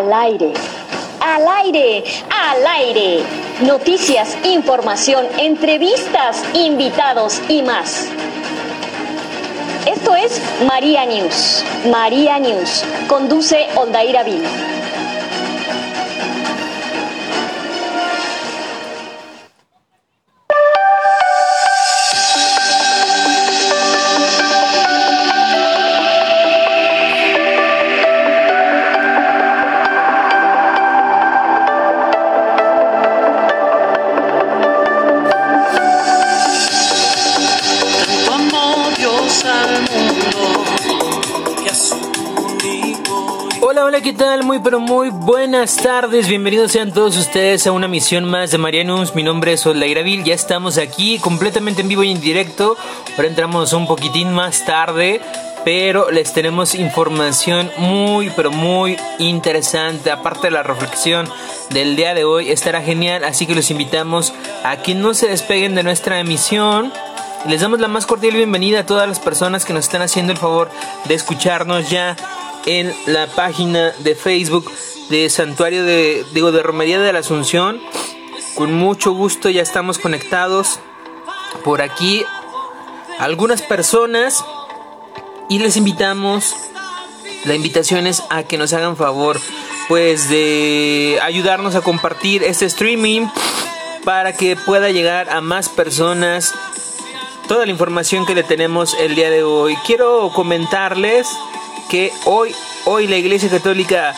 al aire. Al aire, al aire. Noticias, información, entrevistas, invitados y más. Esto es María News. María News. Conduce Ondaira Vil. Muy pero muy buenas tardes. Bienvenidos sean todos ustedes a una misión más de Marianus. Mi nombre es Vil. Ya estamos aquí completamente en vivo y en directo. Ahora entramos un poquitín más tarde, pero les tenemos información muy pero muy interesante. Aparte de la reflexión del día de hoy, estará genial. Así que los invitamos a que no se despeguen de nuestra emisión. Les damos la más cordial bienvenida a todas las personas que nos están haciendo el favor de escucharnos ya en la página de Facebook de Santuario de, digo, de Romería de la Asunción. Con mucho gusto ya estamos conectados por aquí algunas personas y les invitamos, la invitación es a que nos hagan favor pues de ayudarnos a compartir este streaming para que pueda llegar a más personas toda la información que le tenemos el día de hoy. Quiero comentarles que hoy, hoy la Iglesia Católica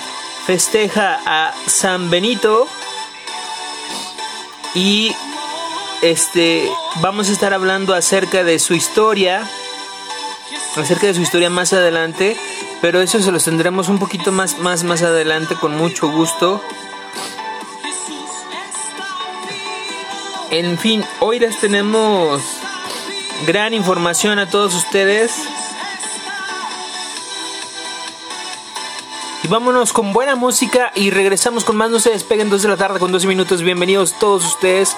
festeja a San Benito y este vamos a estar hablando acerca de su historia, acerca de su historia más adelante, pero eso se los tendremos un poquito más más más adelante con mucho gusto. En fin, hoy les tenemos gran información a todos ustedes. Y vámonos con buena música y regresamos con más. No se despeguen 2 de la tarde con 12 minutos. Bienvenidos todos ustedes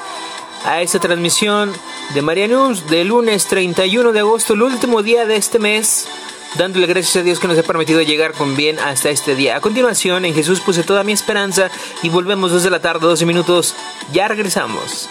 a esta transmisión de María News de lunes 31 de agosto, el último día de este mes. Dándole gracias a Dios que nos ha permitido llegar con bien hasta este día. A continuación, en Jesús puse toda mi esperanza y volvemos 2 de la tarde, 12 minutos. Ya regresamos.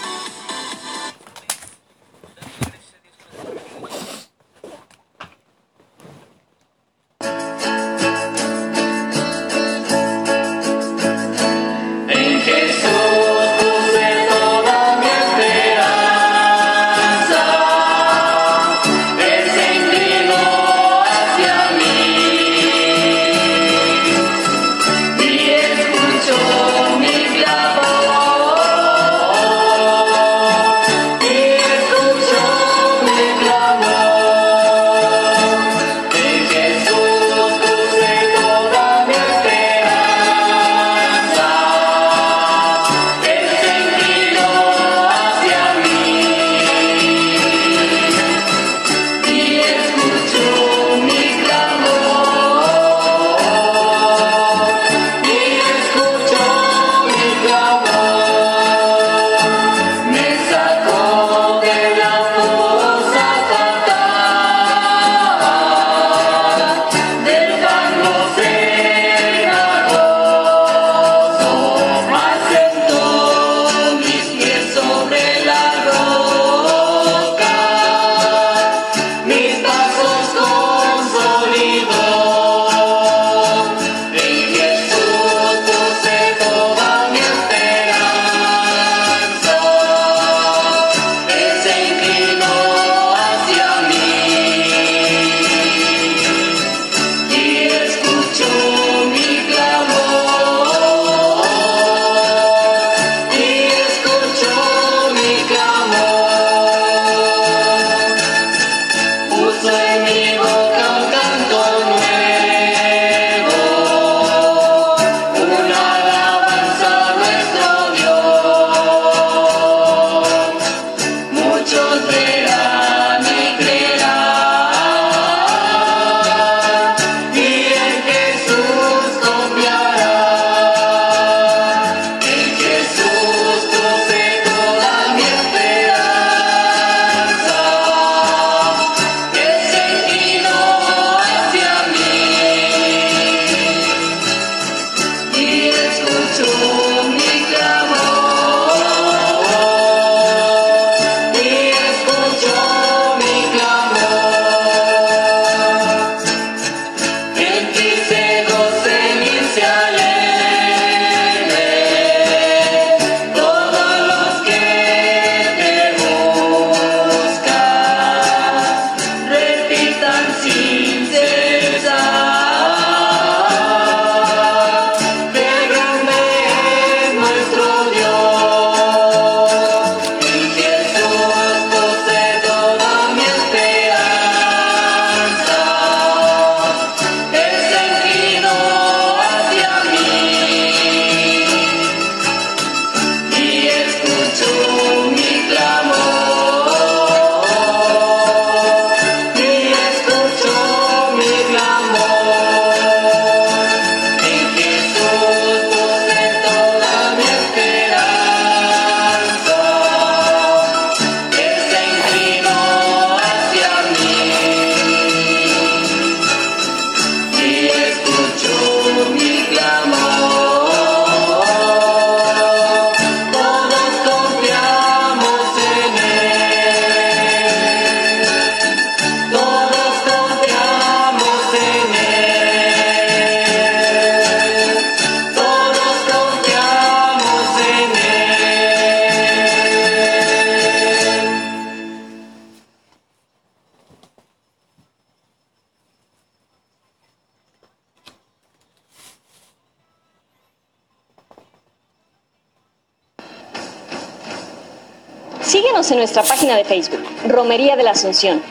De Facebook, Romería de la Asunción,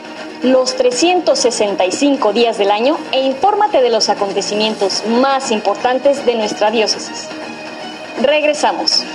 los 365 días del año e infórmate de los acontecimientos más importantes de nuestra diócesis. Regresamos.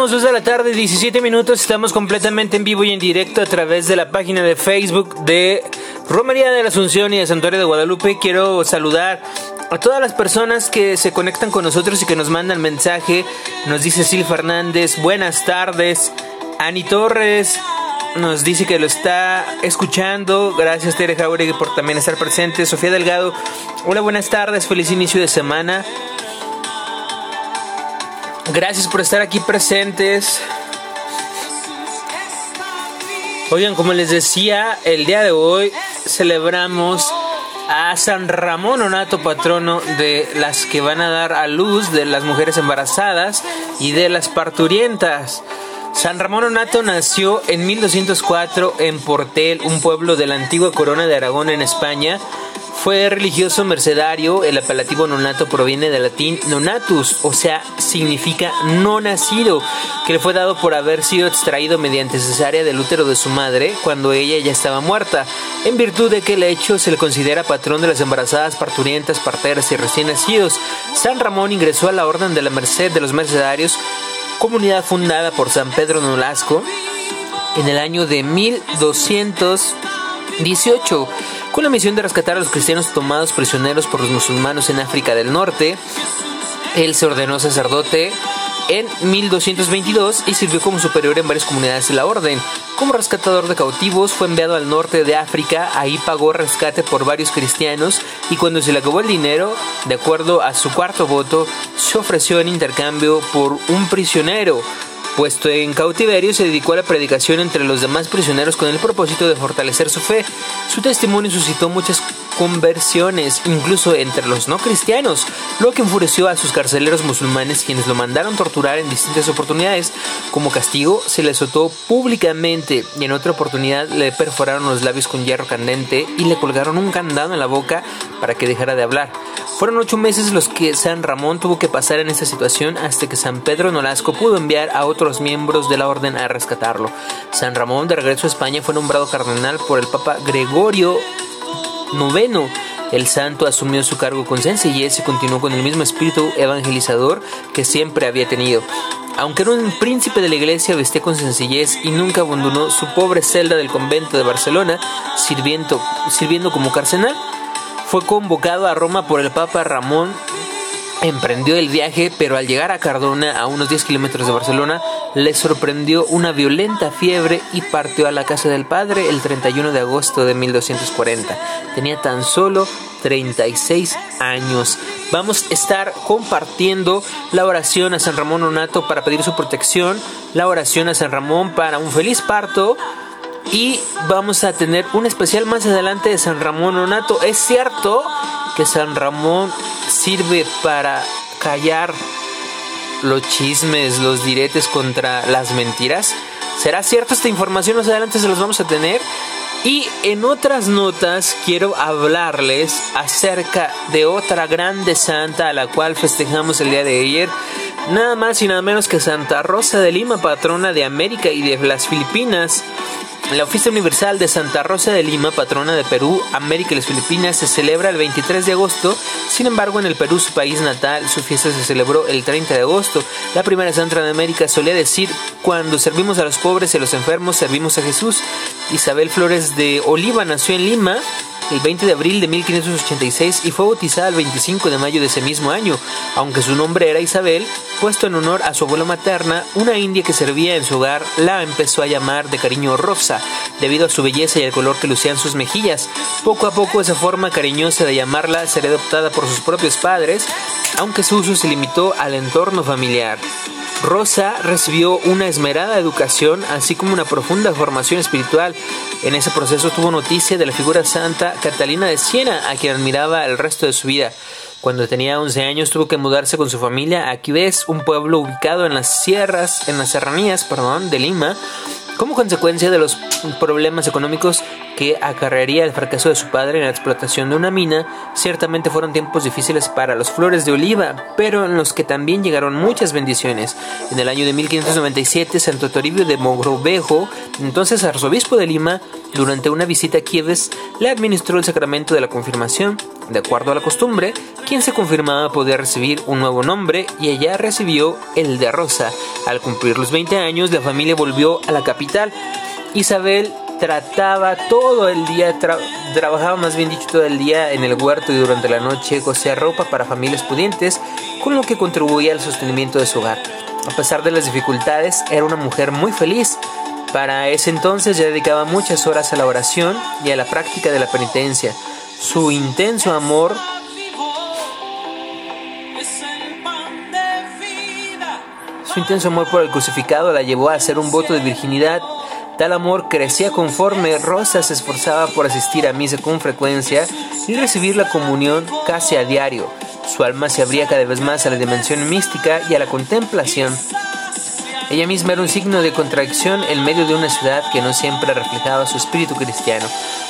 Regresamos 2 de la tarde, 17 minutos. Estamos completamente en vivo y en directo a través de la página de Facebook de Romería de la Asunción y de Santuario de Guadalupe. Quiero saludar a todas las personas que se conectan con nosotros y que nos mandan mensaje. Nos dice Sil Fernández, buenas tardes. Ani Torres nos dice que lo está escuchando. Gracias Tere Jauregui por también estar presente. Sofía Delgado, hola, buenas tardes, feliz inicio de semana. Gracias por estar aquí presentes. Oigan, como les decía, el día de hoy celebramos a San Ramón Onato, patrono de las que van a dar a luz, de las mujeres embarazadas y de las parturientas. San Ramón Onato nació en 1204 en Portel, un pueblo de la antigua corona de Aragón en España. Fue religioso mercedario, el apelativo nonato proviene del latín nonatus, o sea, significa no nacido, que le fue dado por haber sido extraído mediante cesárea del útero de su madre cuando ella ya estaba muerta, en virtud de que el hecho se le considera patrón de las embarazadas, parturientas, parteras y recién nacidos. San Ramón ingresó a la Orden de la Merced de los Mercedarios, comunidad fundada por San Pedro Nolasco en el año de 1218 con la misión de rescatar a los cristianos tomados prisioneros por los musulmanes en África del Norte. Él se ordenó sacerdote en 1222 y sirvió como superior en varias comunidades de la orden. Como rescatador de cautivos fue enviado al norte de África, ahí pagó rescate por varios cristianos y cuando se le acabó el dinero, de acuerdo a su cuarto voto, se ofreció en intercambio por un prisionero. Puesto en cautiverio, se dedicó a la predicación entre los demás prisioneros con el propósito de fortalecer su fe. Su testimonio suscitó muchas conversiones, incluso entre los no cristianos, lo que enfureció a sus carceleros musulmanes quienes lo mandaron torturar en distintas oportunidades. Como castigo, se le azotó públicamente y en otra oportunidad le perforaron los labios con hierro candente y le colgaron un candado en la boca para que dejara de hablar. Fueron ocho meses los que San Ramón tuvo que pasar en esta situación hasta que San Pedro Nolasco pudo enviar a otros miembros de la orden a rescatarlo. San Ramón, de regreso a España, fue nombrado cardenal por el Papa Gregorio IX. El santo asumió su cargo con sencillez y continuó con el mismo espíritu evangelizador que siempre había tenido. Aunque era un príncipe de la iglesia, vestía con sencillez y nunca abandonó su pobre celda del convento de Barcelona, sirviendo, sirviendo como carcenal fue convocado a Roma por el Papa Ramón emprendió el viaje, pero al llegar a Cardona, a unos 10 kilómetros de Barcelona, le sorprendió una violenta fiebre y partió a la casa del padre el 31 de agosto de 1240. Tenía tan solo 36 años. Vamos a estar compartiendo la oración a San Ramón Onato para pedir su protección, la oración a San Ramón para un feliz parto y vamos a tener un especial más adelante de San Ramón Onato. Es cierto que San Ramón sirve para callar los chismes, los diretes contra las mentiras. ¿Será cierto esta información? Más adelante se los vamos a tener. Y en otras notas quiero hablarles acerca de otra grande santa a la cual festejamos el día de ayer. Nada más y nada menos que Santa Rosa de Lima, patrona de América y de las Filipinas. La Oficina Universal de Santa Rosa de Lima, patrona de Perú, América y las Filipinas, se celebra el 23 de agosto. Sin embargo, en el Perú, su país natal, su fiesta se celebró el 30 de agosto. La primera santa de América solía decir, cuando servimos a los pobres y a los enfermos, servimos a Jesús. Isabel Flores de Oliva nació en Lima el 20 de abril de 1586 y fue bautizada el 25 de mayo de ese mismo año. Aunque su nombre era Isabel, puesto en honor a su abuela materna, una india que servía en su hogar la empezó a llamar de cariño Rosa, debido a su belleza y el color que lucían sus mejillas. Poco a poco esa forma cariñosa de llamarla sería adoptada por sus propios padres, aunque su uso se limitó al entorno familiar. Rosa recibió una esmerada educación, así como una profunda formación espiritual. En ese proceso tuvo noticia de la figura santa Catalina de Siena, a quien admiraba el resto de su vida. Cuando tenía 11 años tuvo que mudarse con su familia a Quibés, un pueblo ubicado en las sierras, en las serranías, perdón, de Lima, como consecuencia de los problemas económicos que acarrearía el fracaso de su padre en la explotación de una mina, ciertamente fueron tiempos difíciles para los flores de oliva, pero en los que también llegaron muchas bendiciones. En el año de 1597, Santo Toribio de Mogrovejo, entonces arzobispo de Lima, durante una visita a Kieves, le administró el sacramento de la confirmación. De acuerdo a la costumbre, quien se confirmaba podía recibir un nuevo nombre y ella recibió el de Rosa. Al cumplir los 20 años, la familia volvió a la capital. Isabel trataba todo el día, trabajaba más bien dicho todo el día en el huerto y durante la noche cosía ropa para familias pudientes, con lo que contribuía al sostenimiento de su hogar. A pesar de las dificultades, era una mujer muy feliz. Para ese entonces ya dedicaba muchas horas a la oración y a la práctica de la penitencia. Su intenso amor Su intenso amor por el crucificado la llevó a hacer un voto de virginidad Tal amor crecía conforme Rosa se esforzaba por asistir a misa con frecuencia y recibir la comunión casi a diario. Su alma se abría cada vez más a la dimensión mística y a la contemplación. Ella misma era un signo de contradicción en medio de una ciudad que no siempre reflejaba su espíritu cristiano,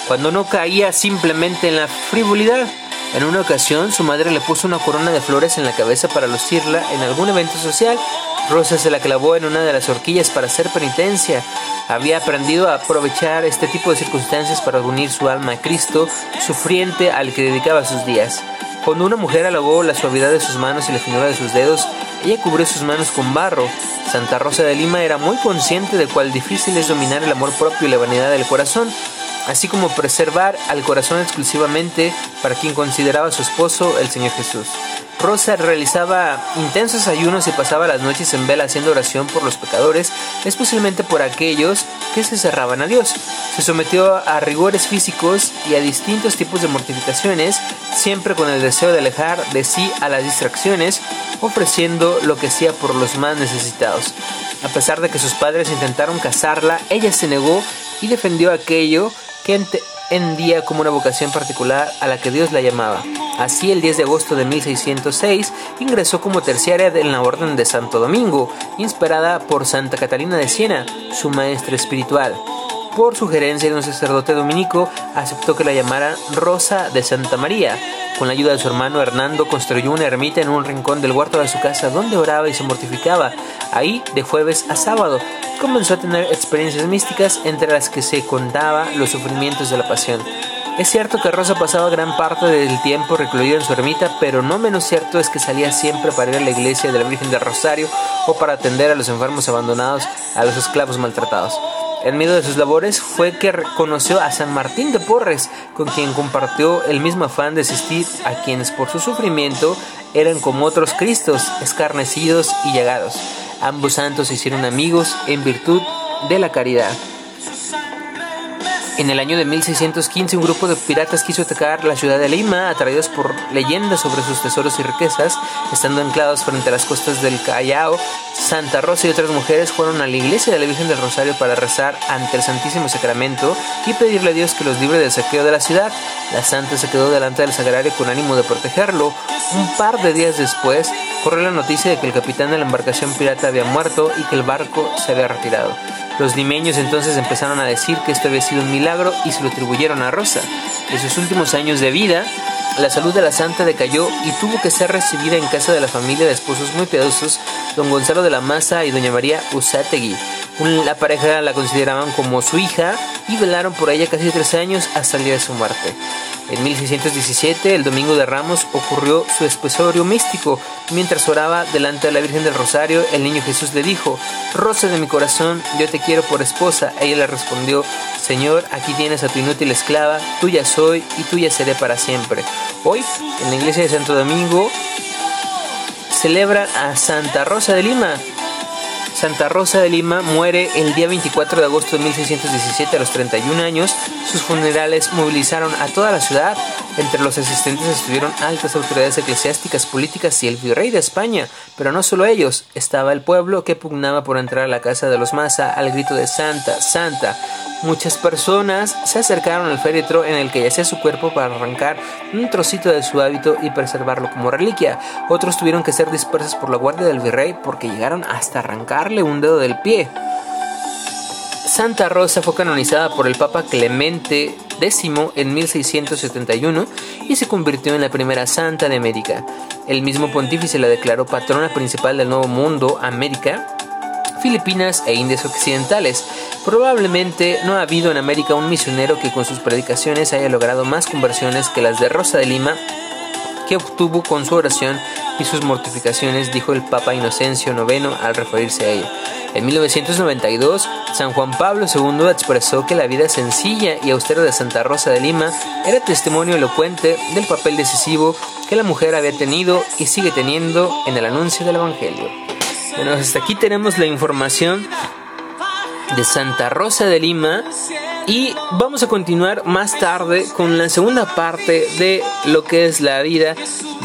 cuando no caía simplemente en la frivolidad. En una ocasión, su madre le puso una corona de flores en la cabeza para lucirla en algún evento social. Rosa se la clavó en una de las horquillas para hacer penitencia. Había aprendido a aprovechar este tipo de circunstancias para unir su alma a Cristo, sufriente al que dedicaba sus días. Cuando una mujer alabó la suavidad de sus manos y la finura de sus dedos, ella cubrió sus manos con barro. Santa Rosa de Lima era muy consciente de cuál difícil es dominar el amor propio y la vanidad del corazón, así como preservar al corazón exclusivamente para quien consideraba su esposo, el Señor Jesús. Rosa realizaba intensos ayunos y pasaba las noches en vela haciendo oración por los pecadores, especialmente por aquellos que se cerraban a Dios. Se sometió a rigores físicos y a distintos tipos de mortificaciones, siempre con el deseo de alejar de sí a las distracciones, ofreciendo lo que hacía por los más necesitados. A pesar de que sus padres intentaron casarla, ella se negó y defendió aquello que entendía como una vocación particular a la que Dios la llamaba. Así, el 10 de agosto de 1606, ingresó como terciaria en la Orden de Santo Domingo, inspirada por Santa Catalina de Siena, su maestra espiritual. Por sugerencia de un sacerdote dominico, aceptó que la llamara Rosa de Santa María. Con la ayuda de su hermano Hernando, construyó una ermita en un rincón del huerto de su casa donde oraba y se mortificaba. Ahí, de jueves a sábado, comenzó a tener experiencias místicas entre las que se contaba los sufrimientos de la pasión. Es cierto que Rosa pasaba gran parte del tiempo recluida en su ermita, pero no menos cierto es que salía siempre para ir a la iglesia de la Virgen del Rosario o para atender a los enfermos abandonados, a los esclavos maltratados. En medio de sus labores fue que conoció a San Martín de Porres, con quien compartió el mismo afán de asistir a quienes por su sufrimiento eran como otros Cristos, escarnecidos y llagados. Ambos santos se hicieron amigos en virtud de la caridad. En el año de 1615 un grupo de piratas quiso atacar la ciudad de Lima, atraídos por leyendas sobre sus tesoros y riquezas, estando anclados frente a las costas del Callao. Santa Rosa y otras mujeres fueron a la iglesia de la Virgen del Rosario para rezar ante el Santísimo Sacramento y pedirle a Dios que los libre del saqueo de la ciudad. La santa se quedó delante del sagrario con ánimo de protegerlo. Un par de días después, corrió la noticia de que el capitán de la embarcación pirata había muerto y que el barco se había retirado. Los limeños entonces empezaron a decir que esto había sido un milagro y se lo atribuyeron a Rosa. En sus últimos años de vida, la salud de la santa decayó y tuvo que ser recibida en casa de la familia de esposos muy piadosos, don Gonzalo de la Maza y doña María Usátegui. La pareja la consideraban como su hija y velaron por ella casi tres años hasta el día de su muerte. En 1617, el domingo de Ramos, ocurrió su espesorio místico. Mientras oraba delante de la Virgen del Rosario, el niño Jesús le dijo, Rosa de mi corazón, yo te quiero por esposa. Ella le respondió, Señor, aquí tienes a tu inútil esclava, tuya soy y tuya seré para siempre. Hoy, en la iglesia de Santo Domingo, celebran a Santa Rosa de Lima, Santa Rosa de Lima muere el día 24 de agosto de 1617 a los 31 años. Sus funerales movilizaron a toda la ciudad. Entre los asistentes estuvieron altas autoridades eclesiásticas, políticas y el virrey de España, pero no solo ellos, estaba el pueblo que pugnaba por entrar a la casa de los Maza al grito de Santa, Santa. Muchas personas se acercaron al féretro en el que yacía su cuerpo para arrancar un trocito de su hábito y preservarlo como reliquia. Otros tuvieron que ser dispersos por la guardia del virrey porque llegaron hasta un dedo del pie. Santa Rosa fue canonizada por el Papa Clemente X en 1671 y se convirtió en la primera santa de América. El mismo pontífice la declaró patrona principal del Nuevo Mundo, América, Filipinas e Indias Occidentales. Probablemente no ha habido en América un misionero que con sus predicaciones haya logrado más conversiones que las de Rosa de Lima, que obtuvo con su oración y sus mortificaciones, dijo el Papa Inocencio IX al referirse a ella. En 1992, San Juan Pablo II expresó que la vida sencilla y austera de Santa Rosa de Lima era testimonio elocuente del papel decisivo que la mujer había tenido y sigue teniendo en el anuncio del Evangelio. Bueno, hasta aquí tenemos la información de Santa Rosa de Lima y vamos a continuar más tarde con la segunda parte de lo que es la vida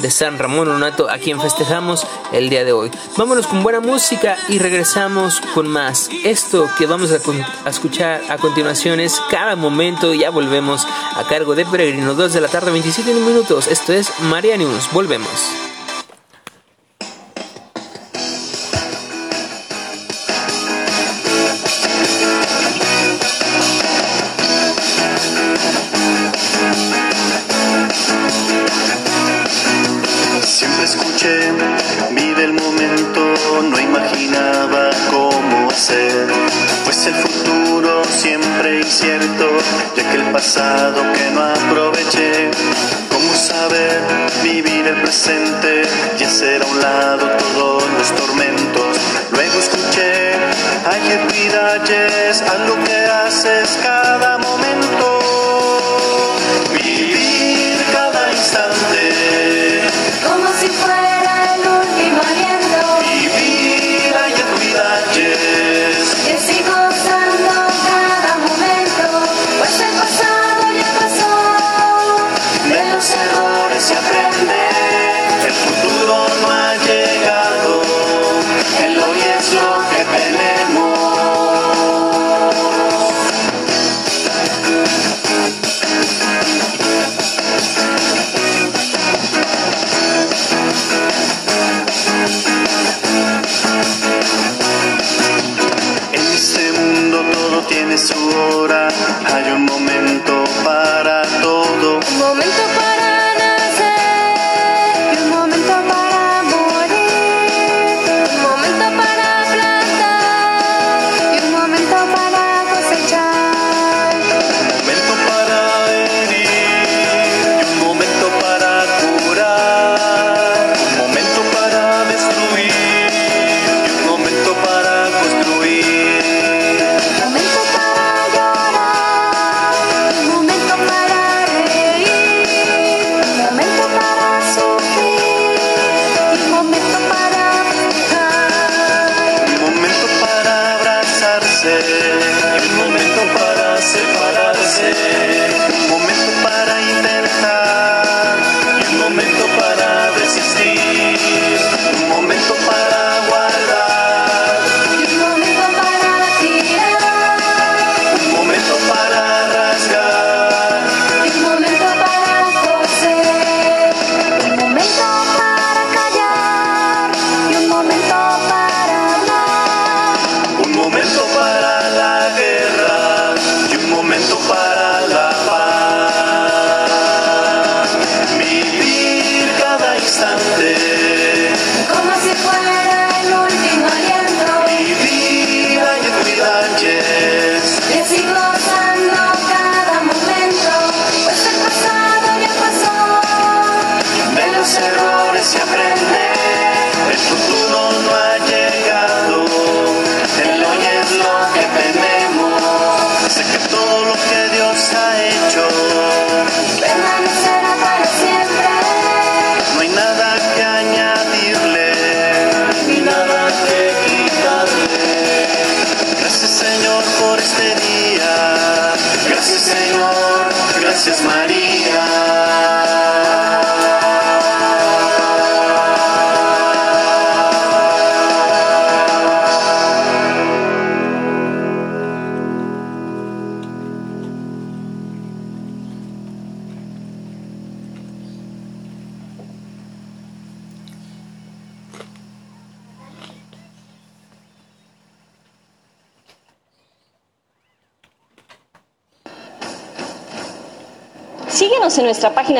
de San Ramón Onato, a quien festejamos el día de hoy. Vámonos con buena música y regresamos con más. Esto que vamos a, escuchar a continuación es cada momento. Ya volvemos a cargo de Peregrino, 2 de la tarde, 27 minutos. Esto es Marianius. Volvemos. Gracias María.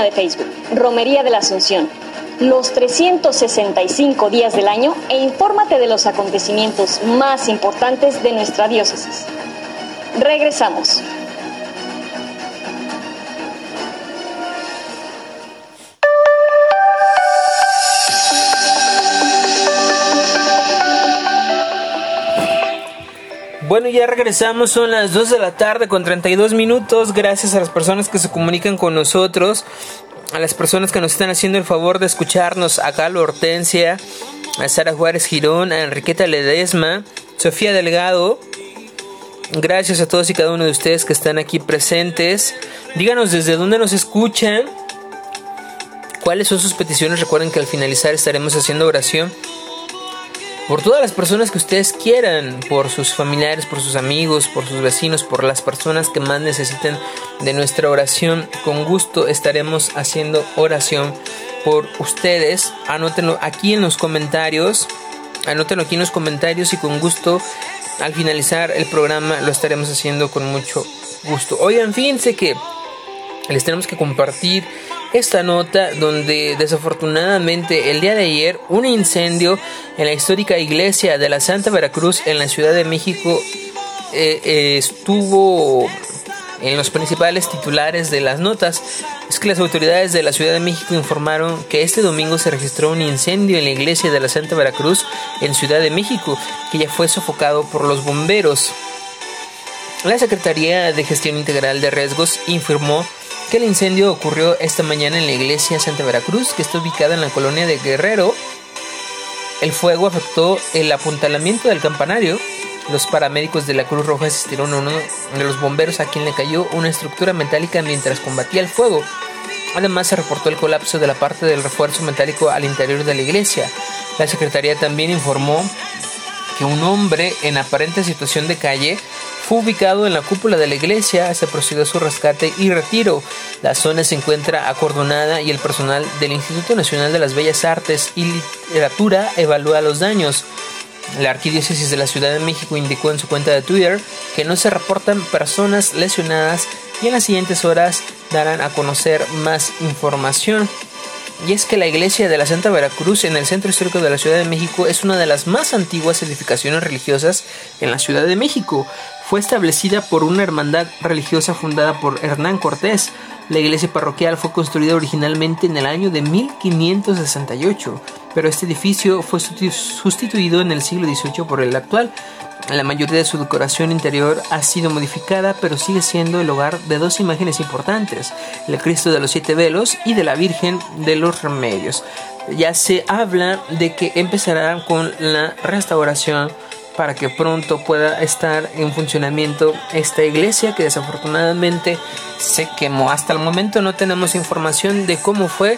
De Facebook, Romería de la Asunción, los 365 días del año e infórmate de los acontecimientos más importantes de nuestra diócesis. Regresamos. Bueno, ya regresamos, son las 2 de la tarde con 32 minutos. Gracias a las personas que se comunican con nosotros, a las personas que nos están haciendo el favor de escucharnos, a Carlos Hortensia, a Sara Juárez Girón, a Enriqueta Ledesma, Sofía Delgado. Gracias a todos y cada uno de ustedes que están aquí presentes. Díganos desde dónde nos escuchan, cuáles son sus peticiones. Recuerden que al finalizar estaremos haciendo oración por todas las personas que ustedes quieran, por sus familiares, por sus amigos, por sus vecinos, por las personas que más necesiten de nuestra oración. Con gusto estaremos haciendo oración por ustedes. Anótenlo aquí en los comentarios. Anótenlo aquí en los comentarios y con gusto al finalizar el programa lo estaremos haciendo con mucho gusto. Oigan, fíjense que les tenemos que compartir esta nota donde desafortunadamente el día de ayer un incendio en la histórica iglesia de la Santa Veracruz en la Ciudad de México eh, eh, estuvo en los principales titulares de las notas es que las autoridades de la Ciudad de México informaron que este domingo se registró un incendio en la iglesia de la Santa Veracruz en Ciudad de México, que ya fue sofocado por los bomberos. La Secretaría de Gestión Integral de Riesgos informó que el incendio ocurrió esta mañana en la iglesia Santa Veracruz, que está ubicada en la colonia de Guerrero. El fuego afectó el apuntalamiento del campanario. Los paramédicos de la Cruz Roja asistieron a uno de los bomberos a quien le cayó una estructura metálica mientras combatía el fuego. Además se reportó el colapso de la parte del refuerzo metálico al interior de la iglesia. La Secretaría también informó que un hombre en aparente situación de calle fue ubicado en la cúpula de la iglesia, se procedió a su rescate y retiro. La zona se encuentra acordonada y el personal del Instituto Nacional de las Bellas Artes y Literatura evalúa los daños. La Arquidiócesis de la Ciudad de México indicó en su cuenta de Twitter que no se reportan personas lesionadas y en las siguientes horas darán a conocer más información. Y es que la iglesia de la Santa Veracruz en el centro histórico de la Ciudad de México es una de las más antiguas edificaciones religiosas en la Ciudad de México fue establecida por una hermandad religiosa fundada por Hernán Cortés. La iglesia parroquial fue construida originalmente en el año de 1568, pero este edificio fue sustituido en el siglo XVIII por el actual. La mayoría de su decoración interior ha sido modificada, pero sigue siendo el hogar de dos imágenes importantes, el Cristo de los Siete Velos y de la Virgen de los Remedios. Ya se habla de que empezará con la restauración para que pronto pueda estar en funcionamiento esta iglesia que desafortunadamente se quemó. Hasta el momento no tenemos información de cómo fue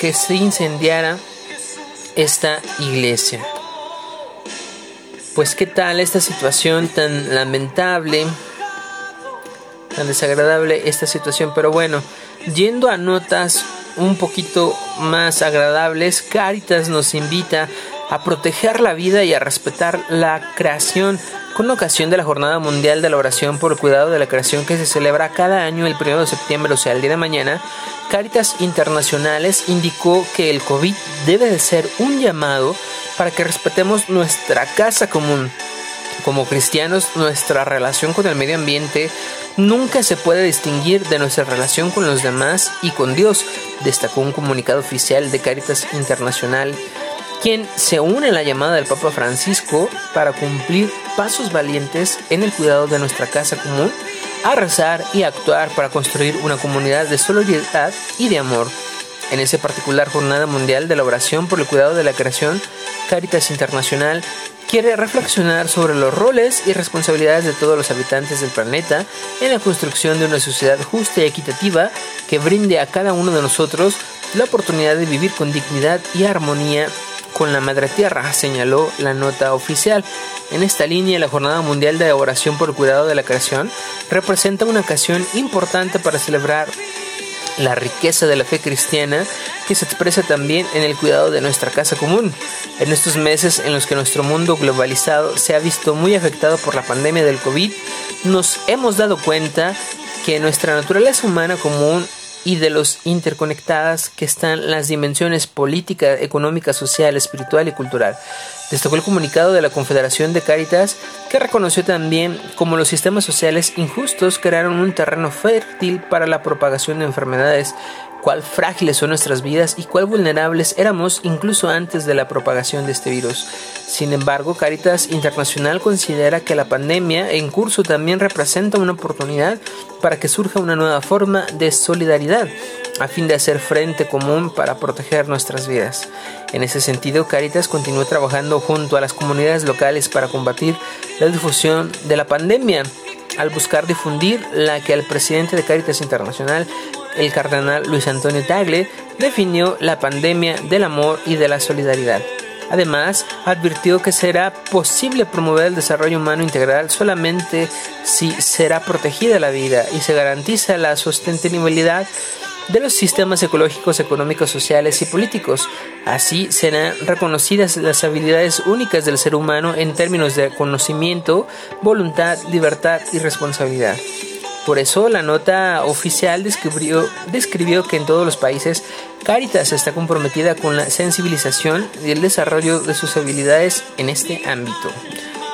que se incendiara esta iglesia. Pues qué tal esta situación tan lamentable, tan desagradable esta situación, pero bueno, yendo a notas un poquito más agradables, Caritas nos invita a proteger la vida y a respetar la creación con ocasión de la Jornada Mundial de la Oración por el Cuidado de la Creación que se celebra cada año el 1 de septiembre, o sea, el día de mañana, Caritas Internacionales indicó que el COVID debe de ser un llamado para que respetemos nuestra casa común. Como cristianos, nuestra relación con el medio ambiente nunca se puede distinguir de nuestra relación con los demás y con Dios, destacó un comunicado oficial de Caritas Internacional quien se une a la llamada del Papa Francisco para cumplir pasos valientes en el cuidado de nuestra casa común, a rezar y actuar para construir una comunidad de solidaridad y de amor. En esa particular Jornada Mundial de la Oración por el Cuidado de la Creación, Caritas Internacional quiere reflexionar sobre los roles y responsabilidades de todos los habitantes del planeta en la construcción de una sociedad justa y equitativa que brinde a cada uno de nosotros la oportunidad de vivir con dignidad y armonía con la Madre Tierra, señaló la nota oficial. En esta línea, la Jornada Mundial de Oración por el Cuidado de la Creación representa una ocasión importante para celebrar la riqueza de la fe cristiana que se expresa también en el cuidado de nuestra casa común. En estos meses en los que nuestro mundo globalizado se ha visto muy afectado por la pandemia del COVID, nos hemos dado cuenta que nuestra naturaleza humana común y de los interconectadas que están las dimensiones política, económica, social, espiritual y cultural. Destacó el comunicado de la Confederación de Cáritas, que reconoció también cómo los sistemas sociales injustos crearon un terreno fértil para la propagación de enfermedades, cuál frágiles son nuestras vidas y cuál vulnerables éramos incluso antes de la propagación de este virus. Sin embargo, Caritas Internacional considera que la pandemia en curso también representa una oportunidad para que surja una nueva forma de solidaridad a fin de hacer frente común para proteger nuestras vidas. En ese sentido, Caritas continúa trabajando junto a las comunidades locales para combatir la difusión de la pandemia al buscar difundir la que el presidente de Caritas Internacional el cardenal Luis Antonio Tagle definió la pandemia del amor y de la solidaridad. Además, advirtió que será posible promover el desarrollo humano integral solamente si será protegida la vida y se garantiza la sostenibilidad de los sistemas ecológicos, económicos, sociales y políticos. Así serán reconocidas las habilidades únicas del ser humano en términos de conocimiento, voluntad, libertad y responsabilidad. Por eso la nota oficial describió, describió que en todos los países Caritas está comprometida con la sensibilización y el desarrollo de sus habilidades en este ámbito.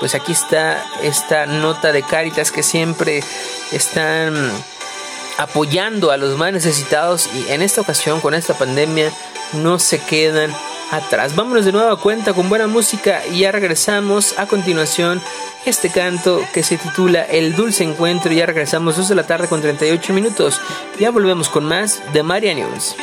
Pues aquí está esta nota de Caritas que siempre están apoyando a los más necesitados y en esta ocasión con esta pandemia no se quedan atrás. Vámonos de nuevo a cuenta con buena música y ya regresamos a continuación este canto que se titula El Dulce Encuentro. Ya regresamos 2 de la tarde con 38 minutos. Ya volvemos con más de Maria News.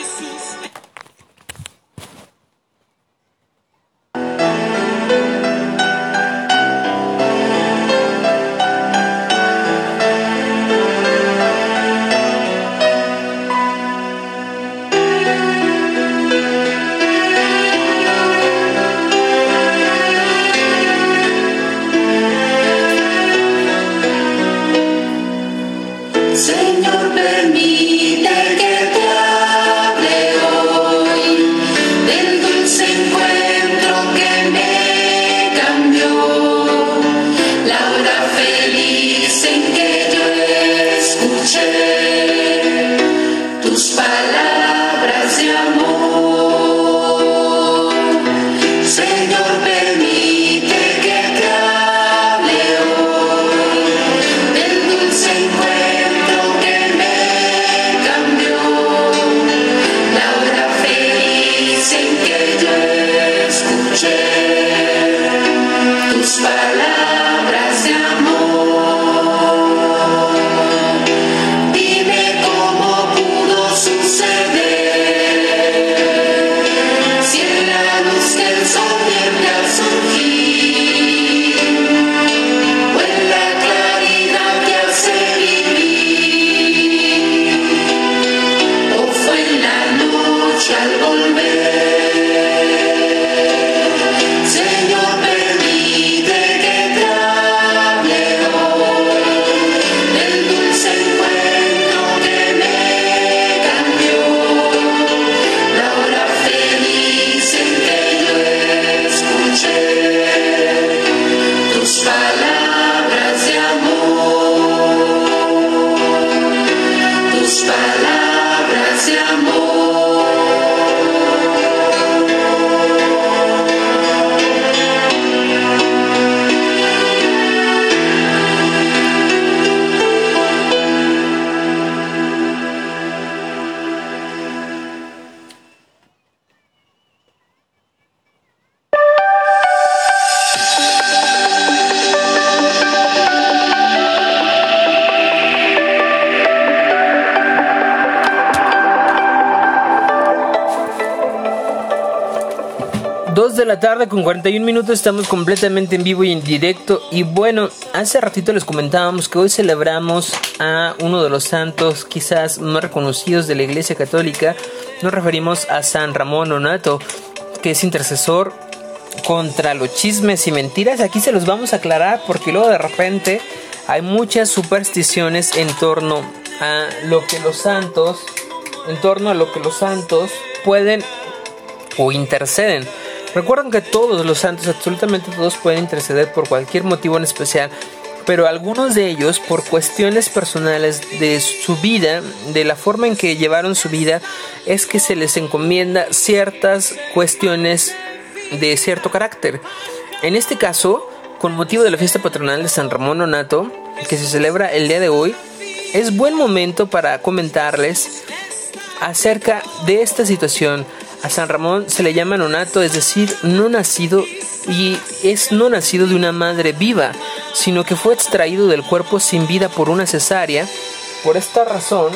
La tarde con 41 minutos estamos completamente en vivo y en directo. Y bueno, hace ratito les comentábamos que hoy celebramos a uno de los santos quizás más reconocidos de la Iglesia Católica, nos referimos a San Ramón Onato, que es intercesor contra los chismes y mentiras, aquí se los vamos a aclarar porque luego de repente hay muchas supersticiones en torno a lo que los santos, en torno a lo que los santos pueden o interceden. Recuerden que todos los santos, absolutamente todos, pueden interceder por cualquier motivo en especial pero algunos de ellos, por cuestiones personales de su vida, de la forma en que llevaron su vida, es que se les encomienda ciertas cuestiones de cierto carácter. En este caso, con motivo de la fiesta patronal de San Ramón Nonato, que se celebra el día de hoy, es buen momento para comentarles acerca de esta situación. A San Ramón se le llama nonato, es decir, no nacido y es no nacido de una madre viva, sino que fue extraído del cuerpo sin vida por una cesárea. Por esta razón,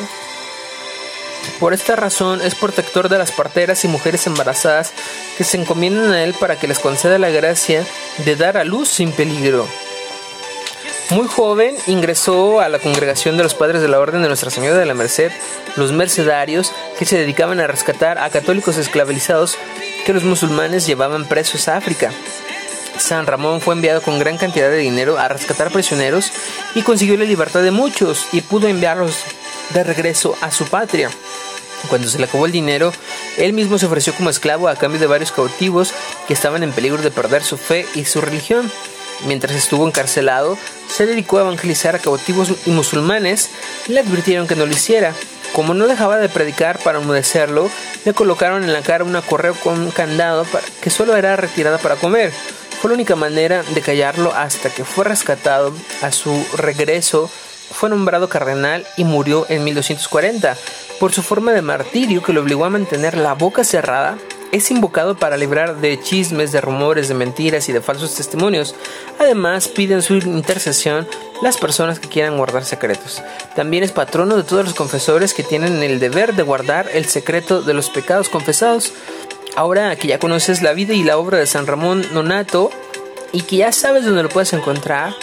por esta razón es protector de las parteras y mujeres embarazadas que se encomiendan a él para que les conceda la gracia de dar a luz sin peligro. Muy joven ingresó a la congregación de los padres de la Orden de Nuestra Señora de la Merced, los mercedarios, que se dedicaban a rescatar a católicos esclavizados que los musulmanes llevaban presos a África. San Ramón fue enviado con gran cantidad de dinero a rescatar prisioneros y consiguió la libertad de muchos y pudo enviarlos de regreso a su patria. Cuando se le acabó el dinero, él mismo se ofreció como esclavo a cambio de varios cautivos que estaban en peligro de perder su fe y su religión. Mientras estuvo encarcelado, se dedicó a evangelizar a cautivos y musulmanes y le advirtieron que no lo hiciera. Como no dejaba de predicar para enmudecerlo, le colocaron en la cara una correa con un candado que solo era retirada para comer. Fue la única manera de callarlo hasta que fue rescatado. A su regreso, fue nombrado cardenal y murió en 1240. Por su forma de martirio que lo obligó a mantener la boca cerrada, es invocado para librar de chismes, de rumores, de mentiras y de falsos testimonios. Además, piden su intercesión las personas que quieran guardar secretos. También es patrono de todos los confesores que tienen el deber de guardar el secreto de los pecados confesados. Ahora que ya conoces la vida y la obra de San Ramón Nonato y que ya sabes dónde lo puedes encontrar,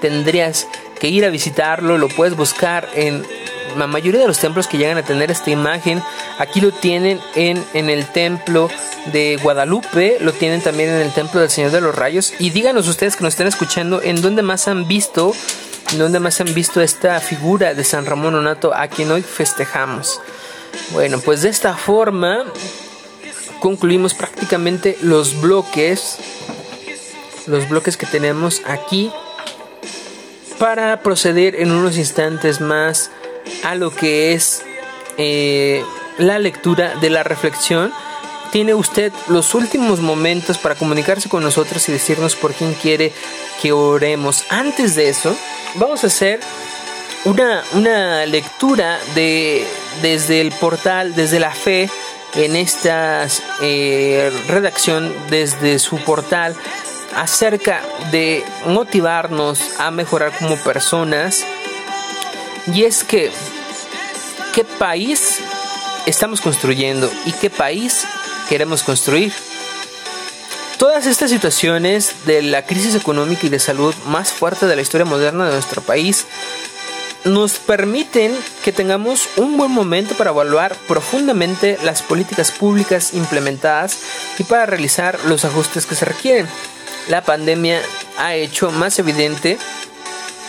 tendrías que ir a visitarlo, lo puedes buscar en la mayoría de los templos que llegan a tener esta imagen, aquí lo tienen en, en el templo de Guadalupe, lo tienen también en el templo del Señor de los Rayos. Y díganos ustedes que nos estén escuchando, ¿en dónde más han visto, en dónde más han visto esta figura de San Ramón Onato a quien hoy festejamos? Bueno, pues de esta forma concluimos prácticamente los bloques, los bloques que tenemos aquí para proceder en unos instantes más a lo que es eh, la lectura de la reflexión. Tiene usted los últimos momentos para comunicarse con nosotros y decirnos por quién quiere que oremos. Antes de eso, vamos a hacer una, una lectura de, desde el portal, desde la fe, en esta eh, redacción, desde su portal, acerca de motivarnos a mejorar como personas y es que, ¿qué país estamos construyendo y qué país queremos construir? Todas estas situaciones de la crisis económica y de salud más fuerte de la historia moderna de nuestro país nos permiten que tengamos un buen momento para evaluar profundamente las políticas públicas implementadas y para realizar los ajustes que se requieren. La pandemia ha hecho más evidente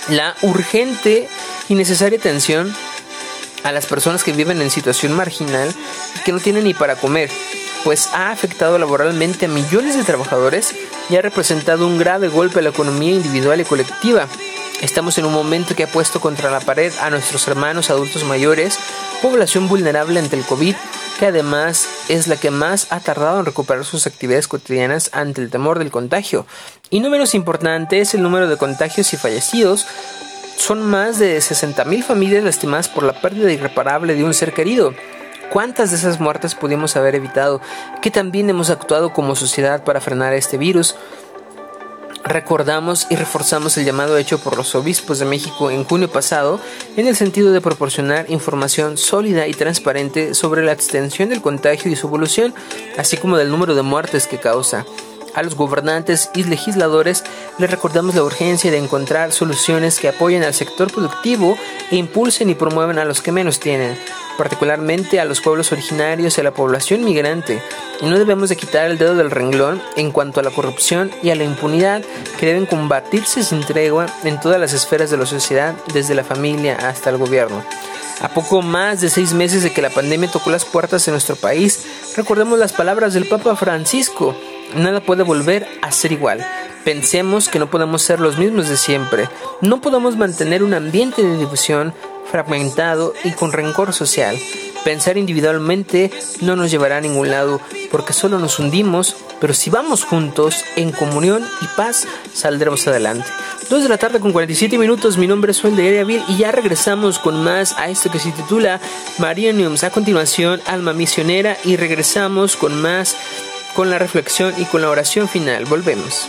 la urgente y necesaria atención a las personas que viven en situación marginal y que no tienen ni para comer, pues ha afectado laboralmente a millones de trabajadores y ha representado un grave golpe a la economía individual y colectiva. Estamos en un momento que ha puesto contra la pared a nuestros hermanos adultos mayores, población vulnerable ante el COVID, que además es la que más ha tardado en recuperar sus actividades cotidianas ante el temor del contagio. Y números importantes, el número de contagios y fallecidos, son más de 60.000 familias lastimadas por la pérdida irreparable de un ser querido. ¿Cuántas de esas muertes pudimos haber evitado? ¿Qué también hemos actuado como sociedad para frenar este virus? Recordamos y reforzamos el llamado hecho por los obispos de México en junio pasado en el sentido de proporcionar información sólida y transparente sobre la extensión del contagio y su evolución, así como del número de muertes que causa. A los gobernantes y legisladores les recordamos la urgencia de encontrar soluciones que apoyen al sector productivo e impulsen y promuevan a los que menos tienen, particularmente a los pueblos originarios y a la población migrante. Y no debemos de quitar el dedo del renglón en cuanto a la corrupción y a la impunidad que deben combatirse sin tregua en todas las esferas de la sociedad, desde la familia hasta el gobierno. A poco más de seis meses de que la pandemia tocó las puertas en nuestro país, recordemos las palabras del Papa Francisco, nada puede volver a ser igual. Pensemos que no podemos ser los mismos de siempre. No podemos mantener un ambiente de difusión fragmentado y con rencor social. Pensar individualmente no nos llevará a ningún lado porque solo nos hundimos, pero si vamos juntos, en comunión y paz, saldremos adelante. 2 de la tarde con 47 minutos, mi nombre es Juan de Vil y ya regresamos con más a esto que se titula Marianiums. A continuación, Alma Misionera y regresamos con más con la reflexión y con la oración final. Volvemos.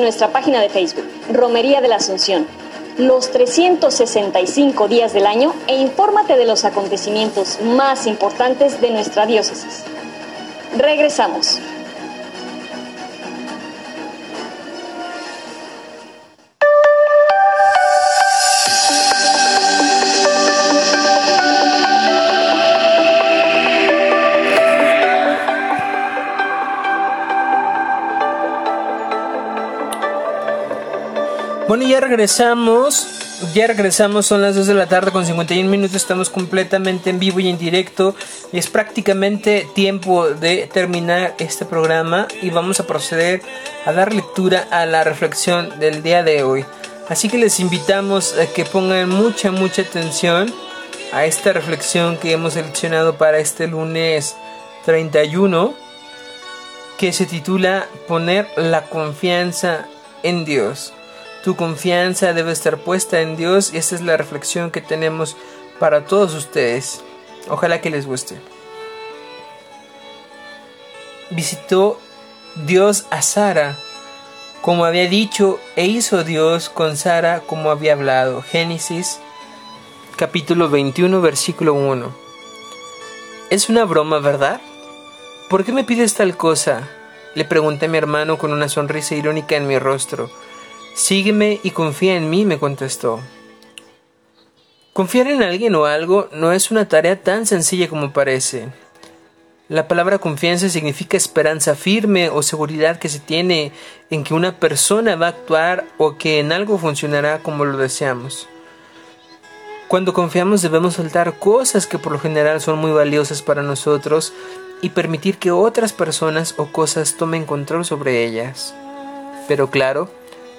Nuestra página de Facebook, Romería de la Asunción, los 365 días del año e infórmate de los acontecimientos más importantes de nuestra diócesis. Regresamos. Bueno, ya regresamos. Ya regresamos, son las 2 de la tarde con 51 minutos. Estamos completamente en vivo y en directo. Y es prácticamente tiempo de terminar este programa. Y vamos a proceder a dar lectura a la reflexión del día de hoy. Así que les invitamos a que pongan mucha, mucha atención a esta reflexión que hemos seleccionado para este lunes 31. Que se titula Poner la confianza en Dios. Tu confianza debe estar puesta en Dios y esta es la reflexión que tenemos para todos ustedes. Ojalá que les guste. Visitó Dios a Sara como había dicho e hizo Dios con Sara como había hablado. Génesis capítulo 21 versículo 1. Es una broma, ¿verdad? ¿Por qué me pides tal cosa? Le pregunté a mi hermano con una sonrisa irónica en mi rostro. Sígueme y confía en mí, me contestó. Confiar en alguien o algo no es una tarea tan sencilla como parece. La palabra confianza significa esperanza firme o seguridad que se tiene en que una persona va a actuar o que en algo funcionará como lo deseamos. Cuando confiamos debemos soltar cosas que por lo general son muy valiosas para nosotros y permitir que otras personas o cosas tomen control sobre ellas. Pero claro,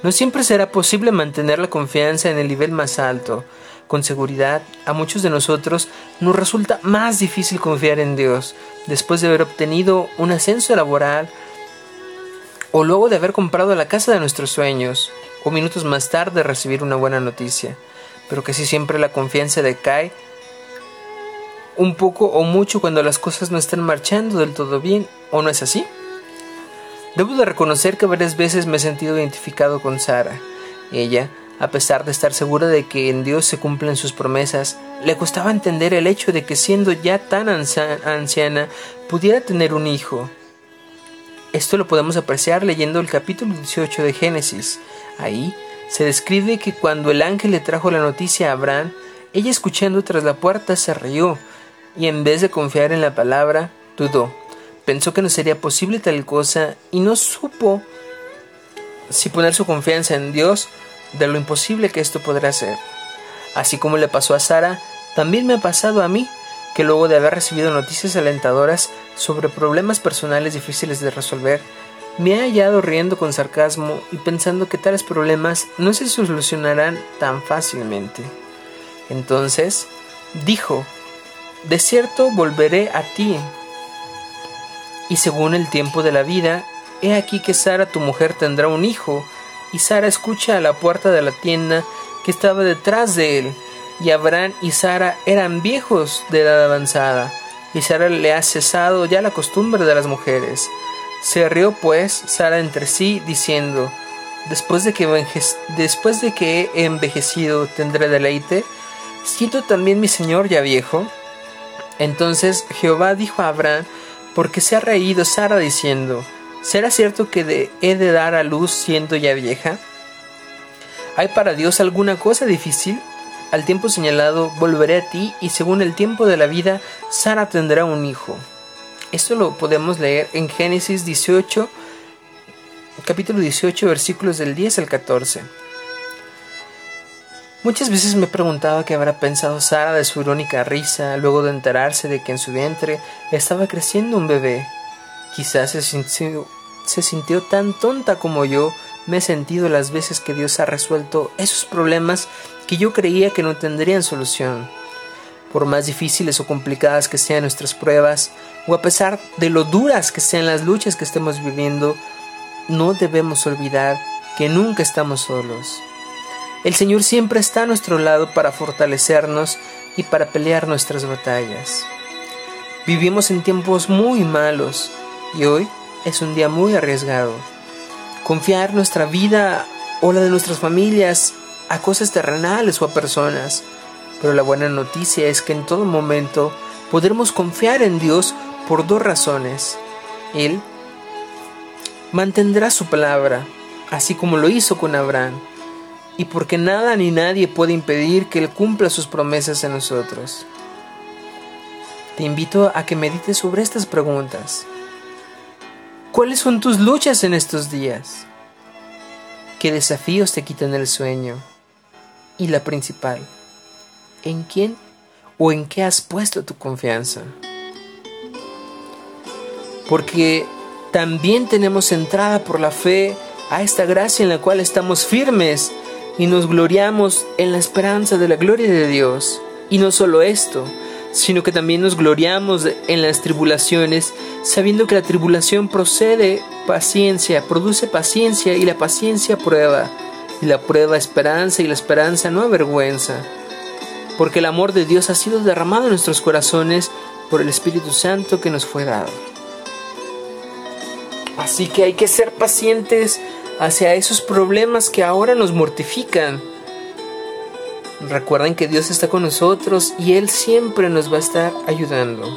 no siempre será posible mantener la confianza en el nivel más alto. Con seguridad, a muchos de nosotros nos resulta más difícil confiar en Dios después de haber obtenido un ascenso laboral o luego de haber comprado la casa de nuestros sueños o minutos más tarde recibir una buena noticia. Pero casi siempre la confianza decae un poco o mucho cuando las cosas no están marchando del todo bien, ¿o no es así? Debo de reconocer que varias veces me he sentido identificado con Sara. Ella, a pesar de estar segura de que en Dios se cumplen sus promesas, le costaba entender el hecho de que siendo ya tan anciana pudiera tener un hijo. Esto lo podemos apreciar leyendo el capítulo 18 de Génesis. Ahí se describe que cuando el ángel le trajo la noticia a Abraham, ella escuchando tras la puerta se rió y en vez de confiar en la palabra, dudó pensó que no sería posible tal cosa y no supo si poner su confianza en Dios de lo imposible que esto podrá ser. Así como le pasó a Sara, también me ha pasado a mí, que luego de haber recibido noticias alentadoras sobre problemas personales difíciles de resolver, me he hallado riendo con sarcasmo y pensando que tales problemas no se solucionarán tan fácilmente. Entonces, dijo, de cierto volveré a ti, y según el tiempo de la vida, he aquí que Sara tu mujer tendrá un hijo, y Sara escucha a la puerta de la tienda que estaba detrás de él, y Abraham y Sara eran viejos de edad avanzada, y Sara le ha cesado ya la costumbre de las mujeres. Se rió pues Sara entre sí, diciendo, después de que, después de que he envejecido tendré deleite, ¿siento también mi señor ya viejo? Entonces Jehová dijo a Abraham, porque se ha reído Sara diciendo, ¿será cierto que he de dar a luz siendo ya vieja? ¿Hay para Dios alguna cosa difícil? Al tiempo señalado volveré a ti y según el tiempo de la vida, Sara tendrá un hijo. Esto lo podemos leer en Génesis 18, capítulo 18, versículos del 10 al 14. Muchas veces me preguntaba qué habrá pensado Sara de su irónica risa luego de enterarse de que en su vientre estaba creciendo un bebé. Quizás se sintió, se sintió tan tonta como yo me he sentido las veces que Dios ha resuelto esos problemas que yo creía que no tendrían solución. Por más difíciles o complicadas que sean nuestras pruebas, o a pesar de lo duras que sean las luchas que estemos viviendo, no debemos olvidar que nunca estamos solos. El Señor siempre está a nuestro lado para fortalecernos y para pelear nuestras batallas. Vivimos en tiempos muy malos y hoy es un día muy arriesgado. Confiar nuestra vida o la de nuestras familias a cosas terrenales o a personas. Pero la buena noticia es que en todo momento podremos confiar en Dios por dos razones. Él mantendrá su palabra, así como lo hizo con Abraham y porque nada ni nadie puede impedir que Él cumpla sus promesas en nosotros. Te invito a que medites sobre estas preguntas. ¿Cuáles son tus luchas en estos días? ¿Qué desafíos te quitan el sueño? Y la principal, ¿en quién o en qué has puesto tu confianza? Porque también tenemos entrada por la fe a esta gracia en la cual estamos firmes y nos gloriamos en la esperanza de la gloria de Dios. Y no solo esto, sino que también nos gloriamos en las tribulaciones, sabiendo que la tribulación procede paciencia, produce paciencia y la paciencia prueba, y la prueba esperanza y la esperanza no avergüenza, porque el amor de Dios ha sido derramado en nuestros corazones por el Espíritu Santo que nos fue dado. Así que hay que ser pacientes hacia esos problemas que ahora nos mortifican. Recuerden que Dios está con nosotros y Él siempre nos va a estar ayudando.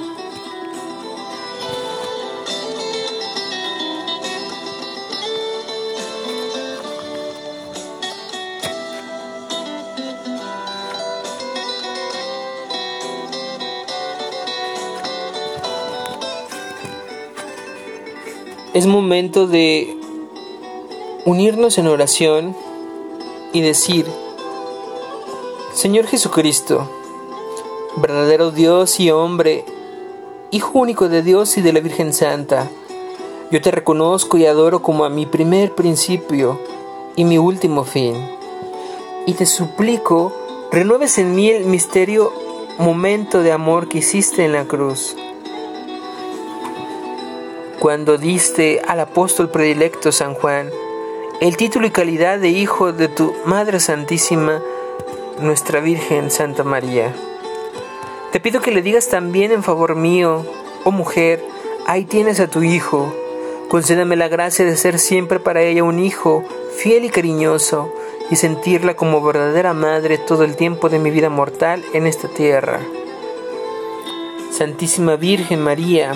Es momento de unirnos en oración y decir, Señor Jesucristo, verdadero Dios y hombre, Hijo único de Dios y de la Virgen Santa, yo te reconozco y adoro como a mi primer principio y mi último fin. Y te suplico, renueves en mí el misterio momento de amor que hiciste en la cruz cuando diste al apóstol predilecto San Juan el título y calidad de hijo de tu Madre Santísima, nuestra Virgen Santa María. Te pido que le digas también en favor mío, oh mujer, ahí tienes a tu hijo. Concédame la gracia de ser siempre para ella un hijo fiel y cariñoso y sentirla como verdadera madre todo el tiempo de mi vida mortal en esta tierra. Santísima Virgen María,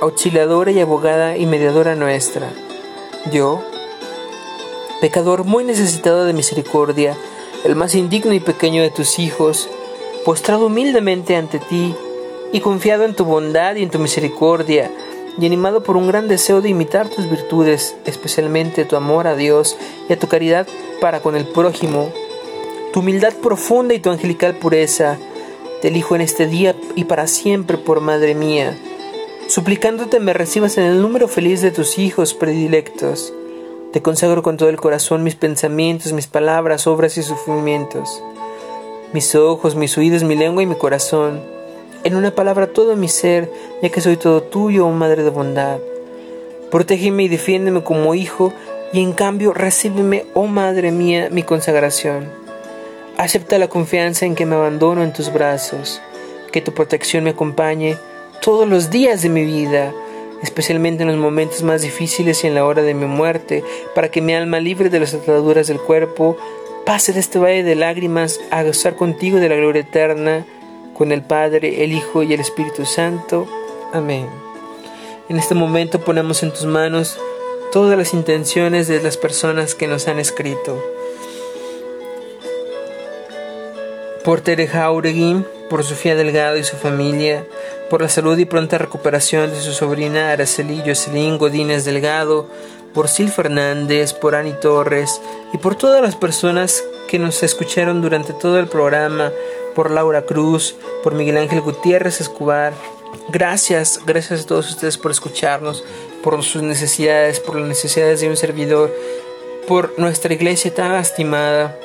auxiliadora y abogada y mediadora nuestra. Yo, pecador muy necesitado de misericordia, el más indigno y pequeño de tus hijos, postrado humildemente ante ti y confiado en tu bondad y en tu misericordia, y animado por un gran deseo de imitar tus virtudes, especialmente tu amor a Dios y a tu caridad para con el prójimo, tu humildad profunda y tu angelical pureza, te elijo en este día y para siempre por Madre mía suplicándote me recibas en el número feliz de tus hijos predilectos. Te consagro con todo el corazón mis pensamientos, mis palabras, obras y sufrimientos, mis ojos, mis oídos, mi lengua y mi corazón. En una palabra todo mi ser, ya que soy todo tuyo, oh Madre de bondad. Protégeme y defiéndeme como hijo, y en cambio recíbeme, oh Madre mía, mi consagración. Acepta la confianza en que me abandono en tus brazos, que tu protección me acompañe, todos los días de mi vida, especialmente en los momentos más difíciles y en la hora de mi muerte, para que mi alma libre de las ataduras del cuerpo pase de este valle de lágrimas a gozar contigo de la gloria eterna, con el Padre, el Hijo y el Espíritu Santo. Amén. En este momento ponemos en tus manos todas las intenciones de las personas que nos han escrito. Por Tere Jauregui, por Sofía Delgado y su familia, por la salud y pronta recuperación de su sobrina Araceli Jocelyn Godínez Delgado, por Sil Fernández, por Ani Torres y por todas las personas que nos escucharon durante todo el programa, por Laura Cruz, por Miguel Ángel Gutiérrez Escobar. Gracias, gracias a todos ustedes por escucharnos, por sus necesidades, por las necesidades de un servidor, por nuestra iglesia tan estimada,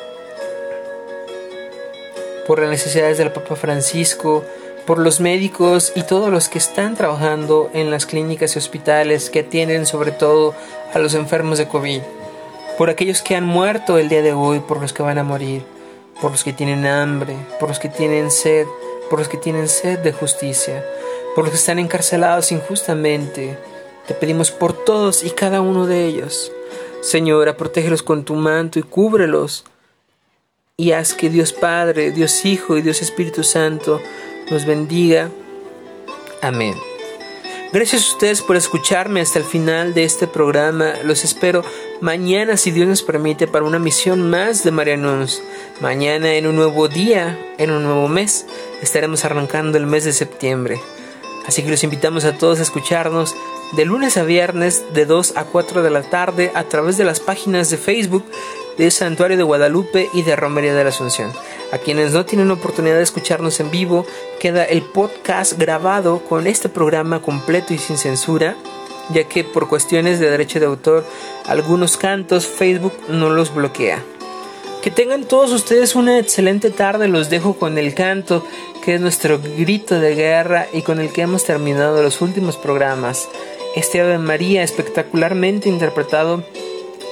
por las necesidades del Papa Francisco, por los médicos y todos los que están trabajando en las clínicas y hospitales que atienden sobre todo a los enfermos de COVID, por aquellos que han muerto el día de hoy, por los que van a morir, por los que tienen hambre, por los que tienen sed, por los que tienen sed de justicia, por los que están encarcelados injustamente. Te pedimos por todos y cada uno de ellos. Señora, protégelos con tu manto y cúbrelos. Y haz que Dios Padre, Dios Hijo y Dios Espíritu Santo los bendiga. Amén. Gracias a ustedes por escucharme hasta el final de este programa. Los espero mañana, si Dios nos permite, para una misión más de Marianos. Mañana, en un nuevo día, en un nuevo mes, estaremos arrancando el mes de septiembre. Así que los invitamos a todos a escucharnos de lunes a viernes de 2 a 4 de la tarde a través de las páginas de Facebook de Santuario de Guadalupe y de Romería de la Asunción. A quienes no tienen oportunidad de escucharnos en vivo, queda el podcast grabado con este programa completo y sin censura, ya que por cuestiones de derecho de autor algunos cantos Facebook no los bloquea. Que tengan todos ustedes una excelente tarde, los dejo con el canto, que es nuestro grito de guerra y con el que hemos terminado los últimos programas. Este Ave María espectacularmente interpretado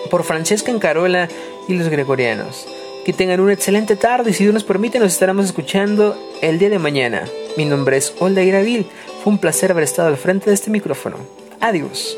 por Francesca Encarola y los gregorianos. Que tengan una excelente tarde y si Dios nos permite nos estaremos escuchando el día de mañana. Mi nombre es Olda Iravil. Fue un placer haber estado al frente de este micrófono. Adiós.